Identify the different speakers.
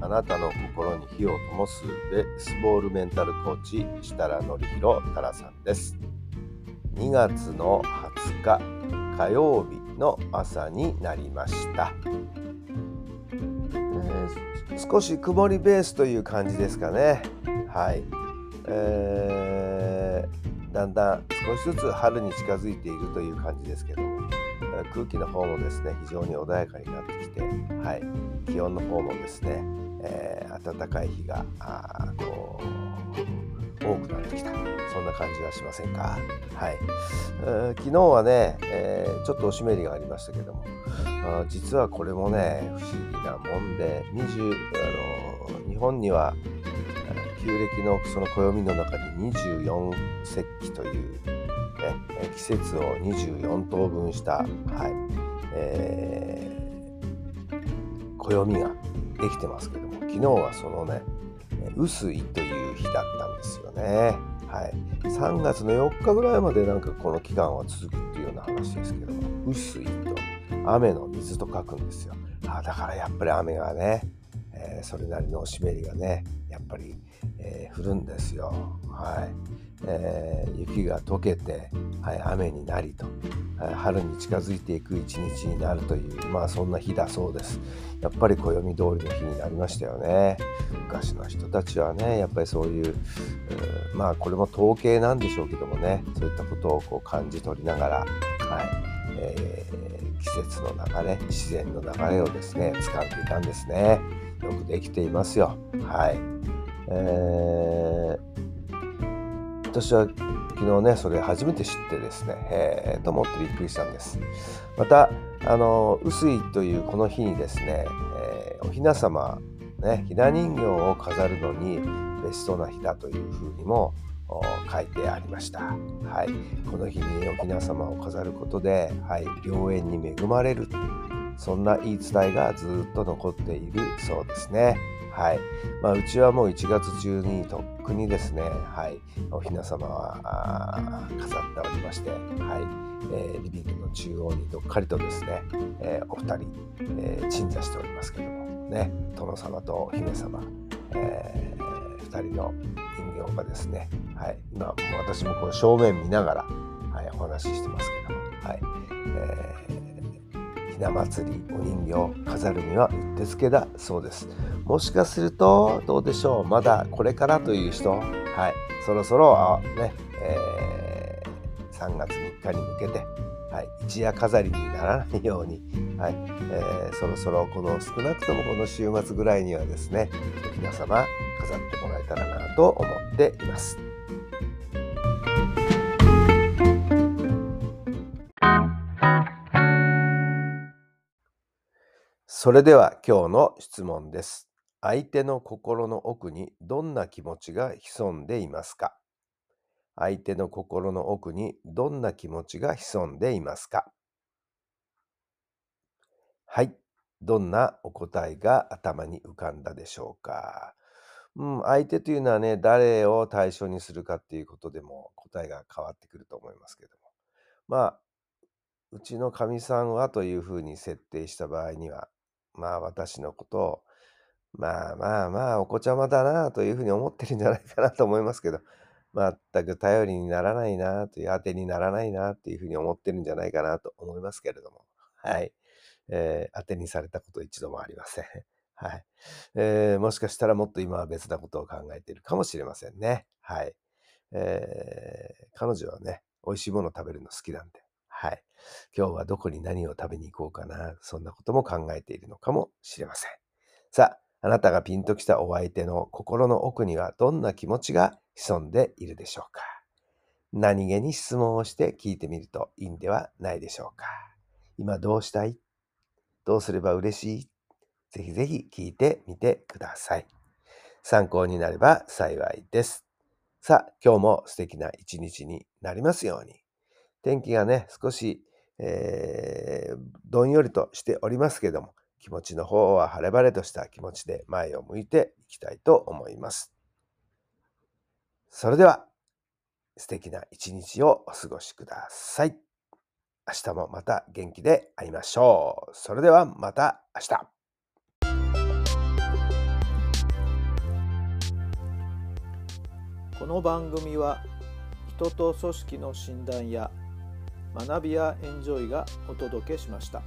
Speaker 1: あなたの心に火を灯すベースボールメンタルコーチ設楽範弘太良さんです。2月の20日火曜日の朝になりました、えー少し曇りベースという感じですかね。はい、えーだんだん少しずつ春に近づいているという感じですけども空気の方もですね非常に穏やかになってきて、はい、気温の方もですね、えー暖かい日があこう多くなってきた。そんな感じはしませんか、はい。えー昨日はね、えーちょっとお湿りがありましたけども実はこれもね不思議なもんで20あの日本には旧暦のその暦の中に24節気というね、季節を24等分した、はいえー暦ができてますけども。昨日はそのね薄いという日だったんですよね。はい、3月の4日ぐらいまでなんかこの期間は続くっていうような話ですけども雨水と雨の水と書くんですよ。あだからやっぱり雨がね、えーそれなりのお湿りがねやっぱり、えー降るんですよ。はいえー雪が溶けて、はい、雨になりと、はい春に近づいていく一日になるというまあそんな日だそうです。やっぱり暦通りの日になりましたよね。昔の人たちはねやっぱりそういう、うまあこれも統計なんでしょうけどもねそういったことをこう感じ取りながら、はいえー季節の流れ自然の流れをですね掴んでいたんですね。よくできていますよ。はい。えー私は昨日ねそれ初めて知ってですねへえと思ってびっくりしたんです。またあの雨水というこの日にですね、えーお雛様ねひな人形を飾るのにベストな日だというふうにも書いてありました、はい、この日にお雛様を飾ることで、はい、良縁に恵まれる。そんな言い伝えがずっと残っているそうですね。はい。まあ、うちはもう1月中にとっくにですね、はい、お雛様は飾っておりまして、はい。えーリビングの中央にどっかりとですね、えーお二人、えー鎮座しておりますけどもね。殿様とお姫様、えー二人の人形がですね、はい、今私もこう正面見ながら、はい、お話ししてますけども、はい。えーひな祭りお人形飾るにはうってつけだそうです。もしかするとどうでしょう。まだこれからという人。はい。そろそろね、えー3月3日に向けて、はい、一夜飾りにならないように、はい。えーそろそろこの少なくともこの週末ぐらいにはですねお雛様飾ってもらえたらなと思っています。それでは今日の質問です。相手の心の奥にどんな気持ちが潜んでいますか？相手の心の奥にどんな気持ちが潜んでいますか？はい。どんなお答えが頭に浮かんだでしょうか？うん、相手というのはね、誰を対象にするかっていうことでも答えが変わってくると思いますけども。まあ、うちのかみさんはというふうに設定した場合には、まあ私のことを、まあまあまあお子ちゃまだなというふうに思ってるんじゃないかなと思いますけど、全く頼りにならないなという、当てにならないなっていうふうに思ってるんじゃないかなと思いますけれども、はい。えー当てにされたこと一度もありません。はい。えーもしかしたらもっと今は別なことを考えているかもしれませんね。はい。えー彼女はね、美味しいものを食べるの好きなんで、はい。今日はどこに何を食べに行こうかな、そんなことも考えているのかもしれません。さあ、あなたがピンときたお相手の心の奥にはどんな気持ちが潜んでいるでしょうか何気に質問をして聞いてみるといいんではないでしょうか今どうしたい？どうすれば嬉しい？ぜひぜひ聞いてみてください。参考になれば幸いです。さあ、今日も素敵な一日になりますように。天気がね、少し、えー、どんよりとしておりますけども、気持ちの方は晴れ晴れとした気持ちで前を向いていきたいと思います。それでは、素敵な一日をお過ごしください。明日もまた元気で会いましょう。それではまた明日。
Speaker 2: この番組は人と組織の診断や学びやエンジョイがお届けしました。